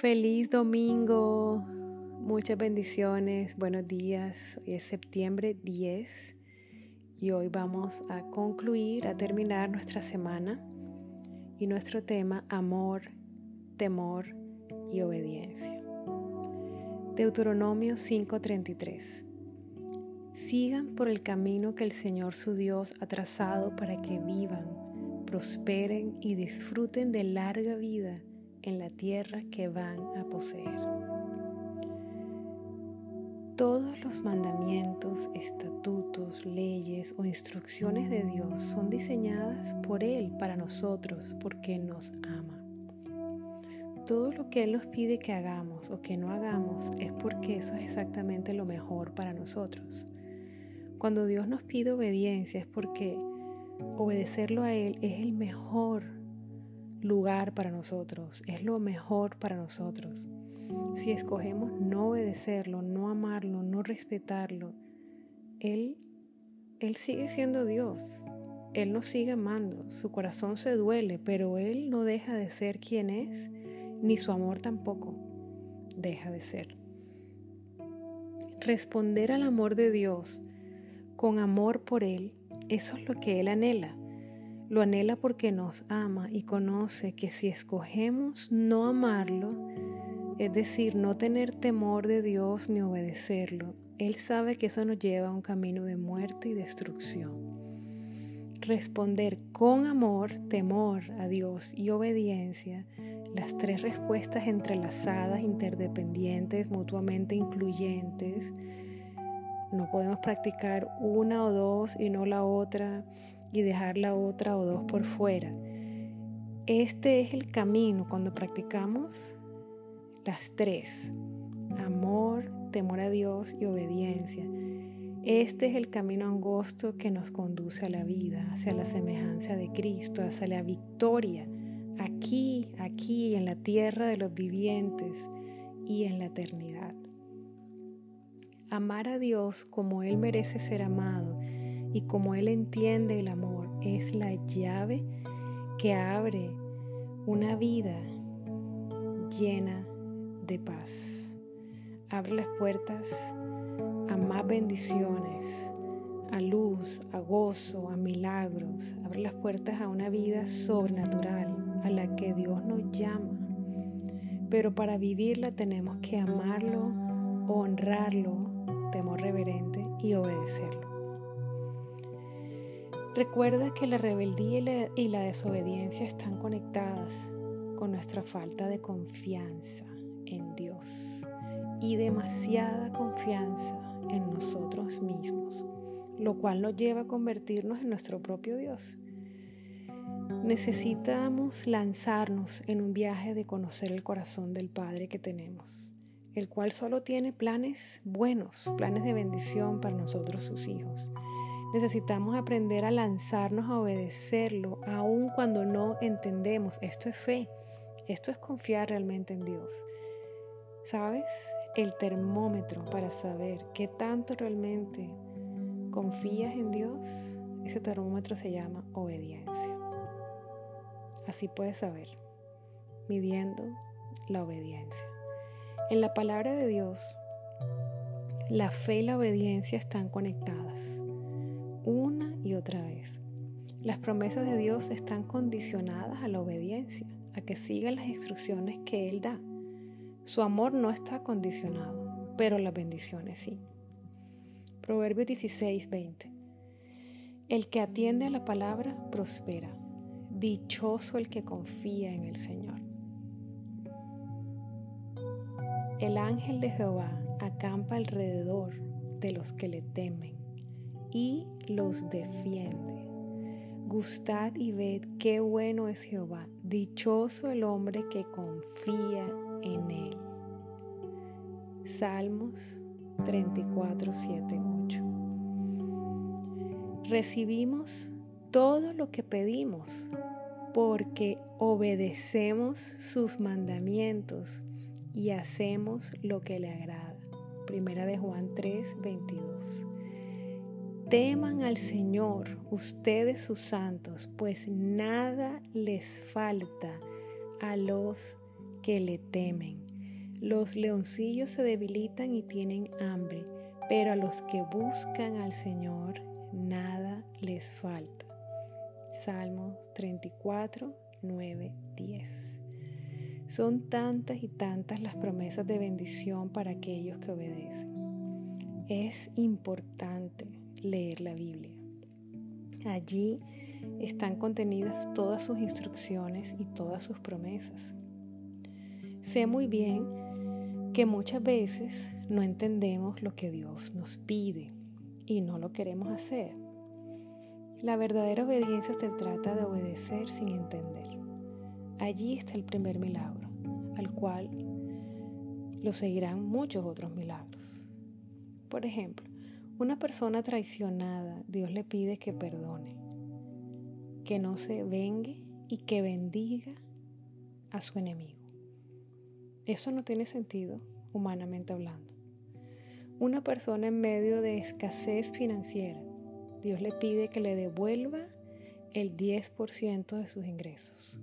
Feliz domingo, muchas bendiciones, buenos días. Hoy es septiembre 10 y hoy vamos a concluir, a terminar nuestra semana y nuestro tema amor, temor y obediencia. Deuteronomio 5:33 Sigan por el camino que el Señor su Dios ha trazado para que vivan, prosperen y disfruten de larga vida en la tierra que van a poseer. Todos los mandamientos, estatutos, leyes o instrucciones de Dios son diseñadas por Él para nosotros porque nos ama. Todo lo que Él nos pide que hagamos o que no hagamos es porque eso es exactamente lo mejor para nosotros. Cuando Dios nos pide obediencia es porque obedecerlo a Él es el mejor lugar para nosotros, es lo mejor para nosotros. Si escogemos no obedecerlo, no amarlo, no respetarlo, Él, Él sigue siendo Dios. Él nos sigue amando, su corazón se duele, pero Él no deja de ser quien es, ni su amor tampoco deja de ser. Responder al amor de Dios con amor por Él, eso es lo que Él anhela. Lo anhela porque nos ama y conoce que si escogemos no amarlo, es decir, no tener temor de Dios ni obedecerlo, Él sabe que eso nos lleva a un camino de muerte y destrucción. Responder con amor, temor a Dios y obediencia, las tres respuestas entrelazadas, interdependientes, mutuamente incluyentes, no podemos practicar una o dos y no la otra y dejar la otra o dos por fuera. Este es el camino cuando practicamos las tres, amor, temor a Dios y obediencia. Este es el camino angosto que nos conduce a la vida, hacia la semejanza de Cristo, hacia la victoria, aquí, aquí, en la tierra de los vivientes y en la eternidad. Amar a Dios como Él merece ser amado y como Él entiende el amor, es la llave que abre una vida llena de paz. Abre las puertas a más bendiciones, a luz, a gozo, a milagros. Abre las puertas a una vida sobrenatural a la que Dios nos llama. Pero para vivirla tenemos que amarlo, honrarlo, temor reverente y obedecerlo. Recuerda que la rebeldía y la, desobediencia están conectadas con nuestra falta de confianza en Dios y demasiada confianza en nosotros mismos, lo cual nos lleva a convertirnos en nuestro propio Dios. Necesitamos lanzarnos en un viaje de conocer el corazón del Padre que tenemos, el cual solo tiene planes buenos, planes de bendición para nosotros sus hijos. Necesitamos aprender a lanzarnos a obedecerlo, aun cuando no entendemos. Esto es fe, esto es confiar realmente en Dios. ¿Sabes? El termómetro para saber qué tanto realmente confías en Dios, ese termómetro se llama obediencia. Así puedes saber, midiendo la obediencia. En la palabra de Dios, la fe y la obediencia están conectadas otra vez. Las promesas de Dios están condicionadas a la obediencia, a que sigan las instrucciones que Él da. Su amor no está condicionado, pero las bendiciones sí. Proverbios 16, 20. El que atiende a la palabra prospera. Dichoso el que confía en el Señor. El ángel de Jehová acampa alrededor de los que le temen y los defiende. Gustad y ved qué bueno es Jehová, dichoso el hombre que confía en él. Salmos 34, 7, 8. Recibimos todo lo que pedimos porque obedecemos sus mandamientos y hacemos lo que le agrada. Primera de Juan 3, 22. Teman al Señor, ustedes sus santos, pues nada les falta a los que le temen. Los leoncillos se debilitan y tienen hambre, pero a los que buscan al Señor nada les falta. Salmos 34, 9, 10. Son tantas y tantas las promesas de bendición para aquellos que obedecen. Es importante leer la Biblia. Allí están contenidas todas sus instrucciones y todas sus promesas. Sé muy bien que muchas veces no entendemos lo que Dios nos pide y no lo queremos hacer. La verdadera obediencia se trata de obedecer sin entender. Allí está el primer milagro, al cual lo seguirán muchos otros milagros. Por ejemplo, una persona traicionada, Dios le pide que perdone, que no se vengue y que bendiga a su enemigo. Eso no tiene sentido humanamente hablando. Una persona en medio de escasez financiera, Dios le pide que le devuelva el 10% de sus ingresos.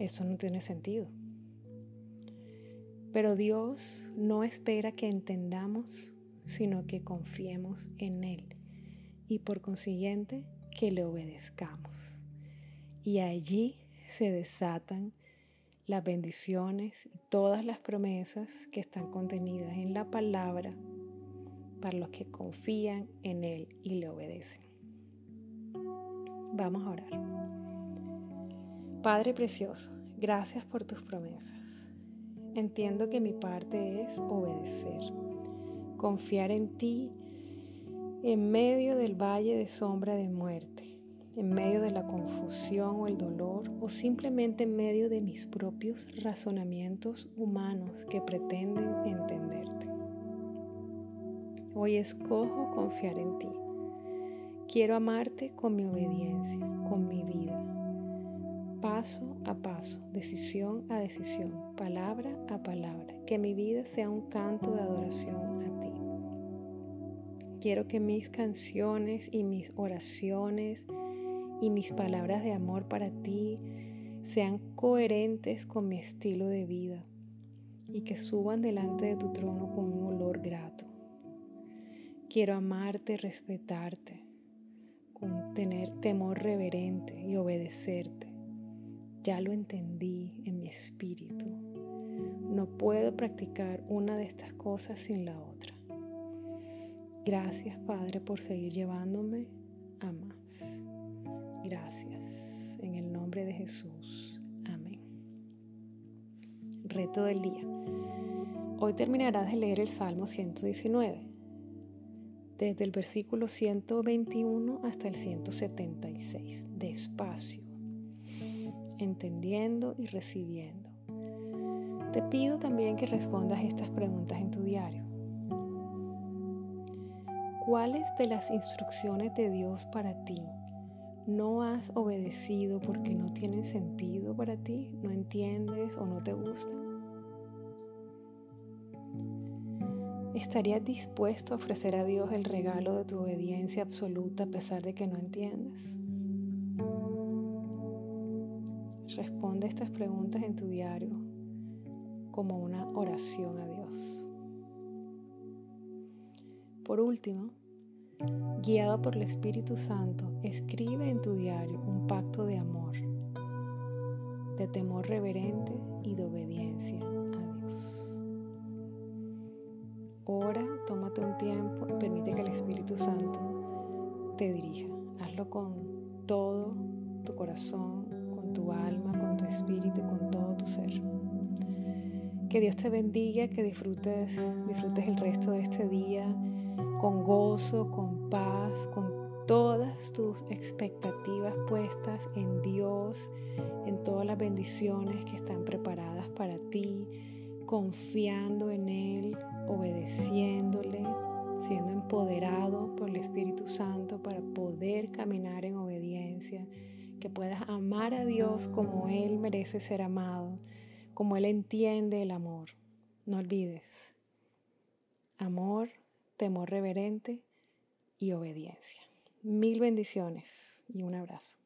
Eso no tiene sentido. Pero Dios no espera que entendamos, sino que confiemos en Él y por consiguiente que le obedezcamos. Y allí se desatan las bendiciones y todas las promesas que están contenidas en la palabra para los que confían en Él y le obedecen. Vamos a orar. Padre precioso, gracias por tus promesas. Entiendo que mi parte es obedecer, confiar en ti en medio del valle de sombra de muerte en medio de la confusión o el dolor o simplemente en medio de mis propios razonamientos humanos que pretenden entenderte. Hoy escojo confiar en ti. Quiero amarte con mi obediencia, con mi vida, paso a paso, decisión a decisión, palabra a palabra, que mi vida sea un canto de adoración a ti. Quiero que mis canciones y mis oraciones y mis palabras de amor para ti sean coherentes con mi estilo de vida y que suban delante de tu trono con un olor grato. Quiero amarte, respetarte, con tener temor reverente y obedecerte. Ya lo entendí en mi espíritu. No puedo practicar una de estas cosas sin la otra. Gracias Padre por seguir llevándome a más. Gracias. En el nombre de Jesús. Amén. Reto del día. Hoy terminarás de leer el Salmo 119, desde el versículo 121 hasta el 176, despacio, entendiendo y recibiendo. Te pido también que respondas estas preguntas en tu diario. ¿Cuáles de las instrucciones de Dios para ti no has obedecido porque no tienen sentido para ti, no entiendes o no te gustan? ¿Estarías dispuesto a ofrecer a Dios el regalo de tu obediencia absoluta a pesar de que no entiendas? Responde estas preguntas en tu diario como una oración a Dios. Por último, guiado por el Espíritu Santo, escribe en tu diario un pacto de amor, de temor reverente y de obediencia a Dios. Ora, tómate un tiempo y permite que el Espíritu Santo te dirija. Hazlo con todo tu corazón, con tu alma, con tu espíritu y con todo tu ser. Que Dios te bendiga, que disfrutes, disfrutes el resto de este día con gozo, con paz, con todas tus expectativas puestas en Dios, en todas las bendiciones que están preparadas para ti, confiando en Él, obedeciéndole, siendo empoderado por el Espíritu Santo para poder caminar en obediencia, que puedas amar a Dios como Él merece ser amado, como Él entiende el amor. No olvides, amor temor reverente y obediencia. Mil bendiciones y un abrazo.